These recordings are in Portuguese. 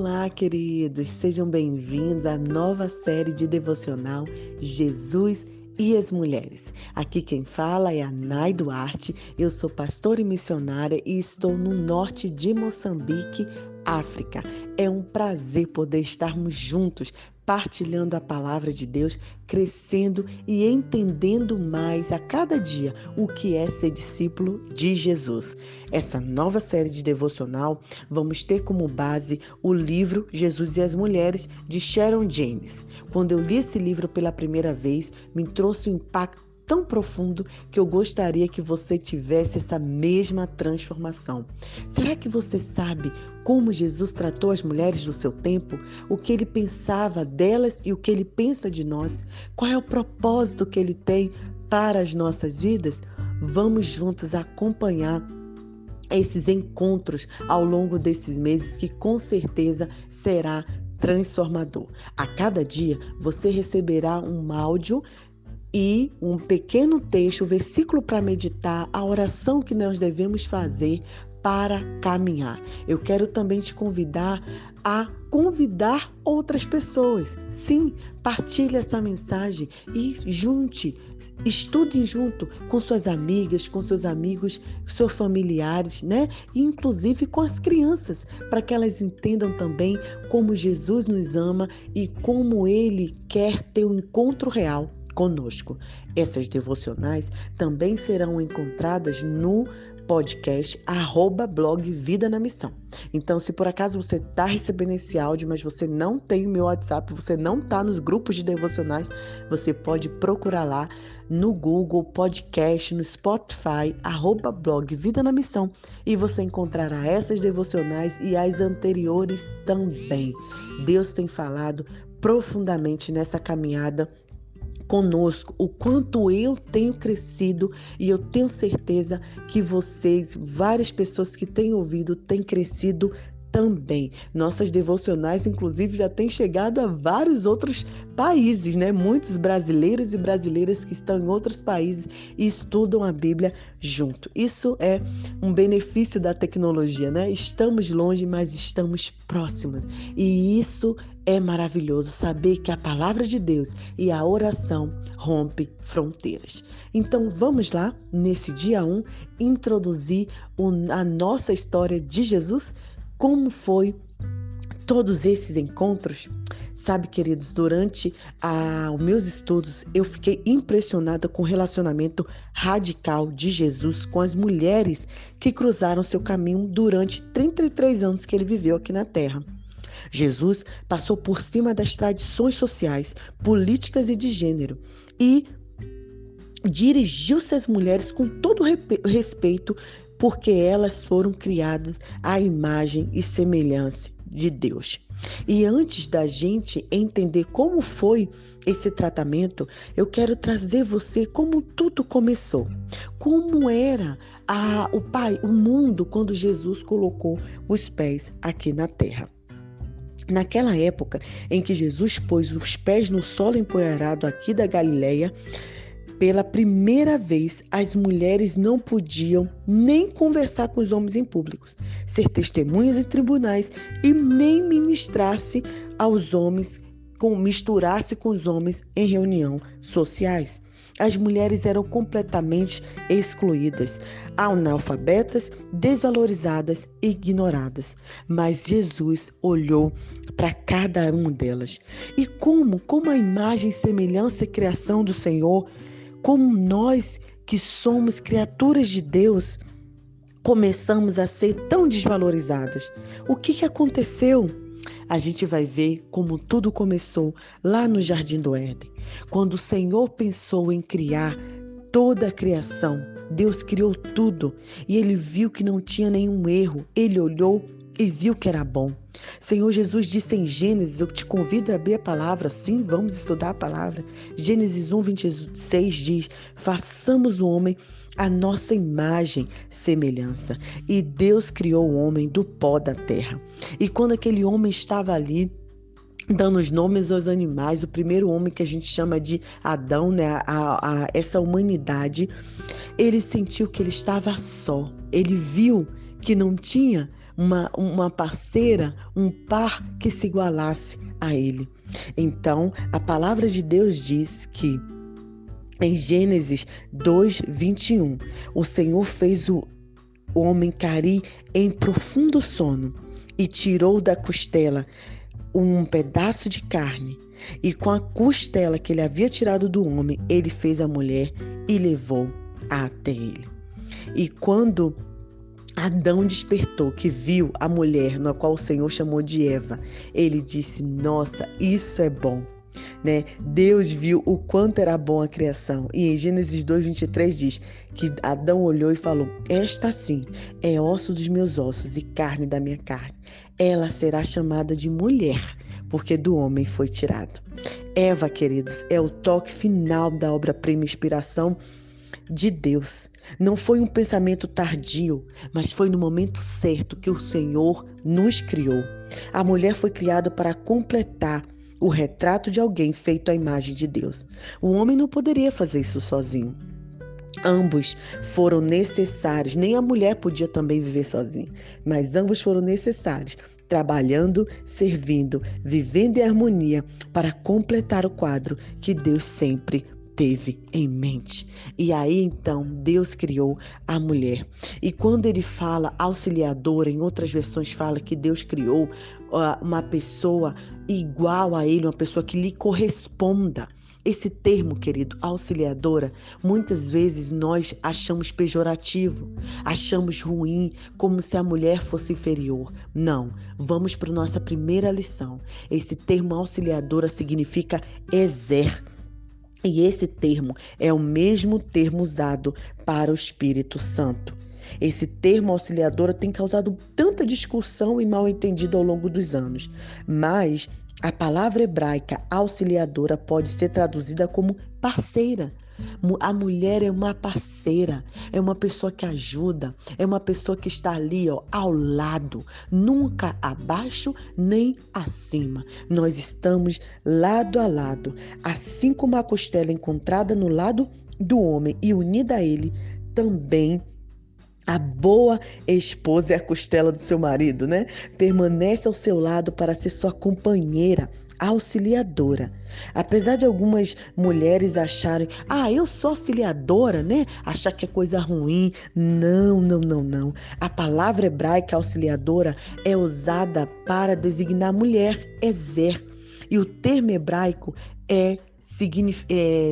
Olá, queridos, sejam bem-vindos à nova série de devocional Jesus e as Mulheres. Aqui quem fala é a Nai Duarte, eu sou pastora e missionária e estou no norte de Moçambique, África. É um prazer poder estarmos juntos partilhando a palavra de Deus, crescendo e entendendo mais a cada dia o que é ser discípulo de Jesus. Essa nova série de devocional vamos ter como base o livro Jesus e as Mulheres de Sharon James. Quando eu li esse livro pela primeira vez, me trouxe um impacto tão profundo que eu gostaria que você tivesse essa mesma transformação. Será que você sabe como Jesus tratou as mulheres do seu tempo? O que ele pensava delas e o que ele pensa de nós? Qual é o propósito que ele tem para as nossas vidas? Vamos juntos acompanhar esses encontros ao longo desses meses que com certeza será transformador. A cada dia você receberá um áudio e um pequeno texto, versículo para meditar, a oração que nós devemos fazer para caminhar. Eu quero também te convidar a convidar outras pessoas. Sim, partilhe essa mensagem e junte, estudem junto com suas amigas, com seus amigos, seus familiares, né? E inclusive com as crianças, para que elas entendam também como Jesus nos ama e como ele quer ter um encontro real conosco. Essas devocionais também serão encontradas no podcast arroba blog Vida na Missão. Então, se por acaso você está recebendo esse áudio, mas você não tem o meu WhatsApp, você não está nos grupos de devocionais, você pode procurar lá no Google Podcast, no Spotify, arroba blog Vida na Missão, e você encontrará essas devocionais e as anteriores também. Deus tem falado profundamente nessa caminhada conosco, o quanto eu tenho crescido e eu tenho certeza que vocês, várias pessoas que têm ouvido, têm crescido também. Nossas devocionais, inclusive, já têm chegado a vários outros países, né? Muitos brasileiros e brasileiras que estão em outros países e estudam a Bíblia junto. Isso é um benefício da tecnologia, né? Estamos longe, mas estamos próximos. E isso é maravilhoso saber que a palavra de Deus e a oração rompe fronteiras. Então vamos lá, nesse dia 1, introduzir a nossa história de Jesus como foi todos esses encontros? Sabe, queridos, durante os meus estudos, eu fiquei impressionada com o relacionamento radical de Jesus com as mulheres que cruzaram seu caminho durante 33 anos que ele viveu aqui na Terra. Jesus passou por cima das tradições sociais, políticas e de gênero e dirigiu-se às mulheres com todo respeito porque elas foram criadas à imagem e semelhança de Deus. E antes da gente entender como foi esse tratamento, eu quero trazer você como tudo começou. Como era a, o Pai, o mundo quando Jesus colocou os pés aqui na terra. Naquela época em que Jesus pôs os pés no solo empoeirado aqui da Galileia, pela primeira vez, as mulheres não podiam nem conversar com os homens em públicos, ser testemunhas em tribunais e nem ministrar-se aos homens, misturar-se com os homens em reunião sociais. As mulheres eram completamente excluídas, analfabetas, desvalorizadas e ignoradas. Mas Jesus olhou para cada uma delas. E como, como a imagem, semelhança e criação do Senhor, como nós que somos criaturas de Deus, começamos a ser tão desvalorizadas. O que, que aconteceu? A gente vai ver como tudo começou lá no Jardim do Éden. Quando o Senhor pensou em criar toda a criação, Deus criou tudo e ele viu que não tinha nenhum erro. Ele olhou e viu que era bom. Senhor Jesus disse em Gênesis, eu te convido a abrir a palavra, sim, vamos estudar a palavra. Gênesis 1, 26 diz: façamos o homem a nossa imagem, semelhança. E Deus criou o homem do pó da terra. E quando aquele homem estava ali, dando os nomes aos animais, o primeiro homem que a gente chama de Adão, né, a, a, essa humanidade, ele sentiu que ele estava só. Ele viu que não tinha uma, uma parceira, um par que se igualasse a ele. Então, a palavra de Deus diz que em Gênesis 2, 21, o Senhor fez o homem cair em profundo sono e tirou da costela um pedaço de carne. E com a costela que ele havia tirado do homem, ele fez a mulher e levou até ele. E quando Adão despertou, que viu a mulher, na qual o Senhor chamou de Eva, ele disse: Nossa, isso é bom. Né? Deus viu o quanto era bom a criação. E em Gênesis 2:23 diz que Adão olhou e falou: Esta sim é osso dos meus ossos e carne da minha carne. Ela será chamada de mulher, porque do homem foi tirado. Eva, queridos, é o toque final da obra-prima inspiração de Deus. Não foi um pensamento tardio, mas foi no momento certo que o Senhor nos criou. A mulher foi criada para completar o retrato de alguém feito à imagem de Deus. O homem não poderia fazer isso sozinho. Ambos foram necessários, nem a mulher podia também viver sozinha, mas ambos foram necessários, trabalhando, servindo, vivendo em harmonia para completar o quadro que Deus sempre teve em mente. E aí então Deus criou a mulher. E quando ele fala auxiliadora, em outras versões fala que Deus criou uh, uma pessoa igual a ele, uma pessoa que lhe corresponda. Esse termo, querido, auxiliadora, muitas vezes nós achamos pejorativo, achamos ruim, como se a mulher fosse inferior. Não, vamos para nossa primeira lição. Esse termo auxiliadora significa exer e esse termo é o mesmo termo usado para o Espírito Santo. Esse termo auxiliadora tem causado tanta discussão e mal entendido ao longo dos anos, mas a palavra hebraica auxiliadora pode ser traduzida como parceira a mulher é uma parceira, é uma pessoa que ajuda, é uma pessoa que está ali, ó, ao lado, nunca abaixo nem acima. Nós estamos lado a lado, assim como a costela encontrada no lado do homem e unida a ele, também a boa esposa é a costela do seu marido, né? Permanece ao seu lado para ser sua companheira, auxiliadora. Apesar de algumas mulheres acharem, ah, eu sou auxiliadora, né? Achar que é coisa ruim. Não, não, não, não. A palavra hebraica auxiliadora é usada para designar mulher, exer. E o termo hebraico é é,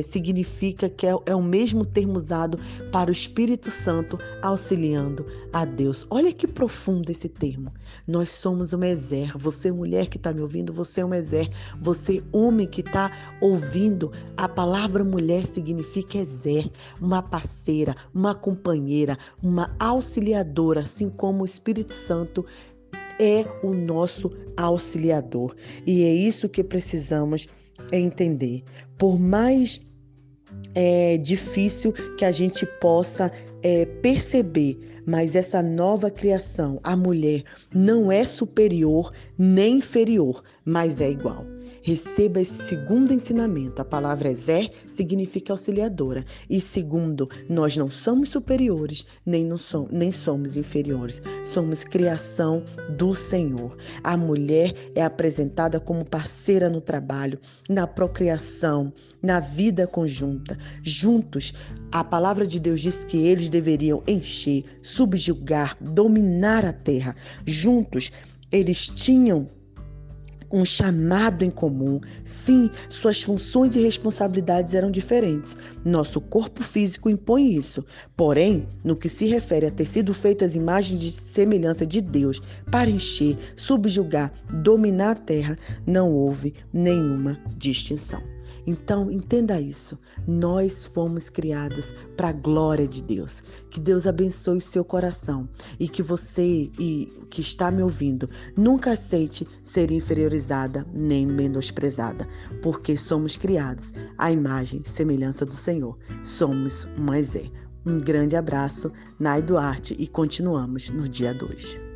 significa que é, é, o mesmo termo usado para o Espírito Santo auxiliando a Deus. Olha que profundo esse termo. Nós somos uma exer. Você, mulher que está me ouvindo, você é uma exer. Você, homem que está ouvindo, a palavra mulher significa exer, uma parceira, uma companheira, uma auxiliadora, assim como o Espírito Santo é o nosso auxiliador. E é isso que precisamos entender. Por mais é, difícil que a gente possa é, perceber, mas essa nova criação, a mulher, não é superior nem inferior, mas é igual. Receba esse segundo ensinamento. A palavra Zé significa auxiliadora. E segundo, nós não somos superiores, nem, não somos, nem somos inferiores. Somos criação do Senhor. A mulher é apresentada como parceira no trabalho, na procriação, na vida conjunta. Juntos, a palavra de Deus diz que eles deveriam encher, subjugar, dominar a terra. Juntos, eles tinham um chamado em comum. Sim, suas funções e responsabilidades eram diferentes. Nosso corpo físico impõe isso. Porém, no que se refere a ter sido feitas imagens de semelhança de Deus para encher, subjugar, dominar a terra, não houve nenhuma distinção. Então, entenda isso. Nós fomos criadas para a glória de Deus. Que Deus abençoe o seu coração e que você e que está me ouvindo nunca aceite ser inferiorizada nem menosprezada, porque somos criados à imagem e semelhança do Senhor. Somos um Zé. Um grande abraço, Nai Duarte, e continuamos no dia 2.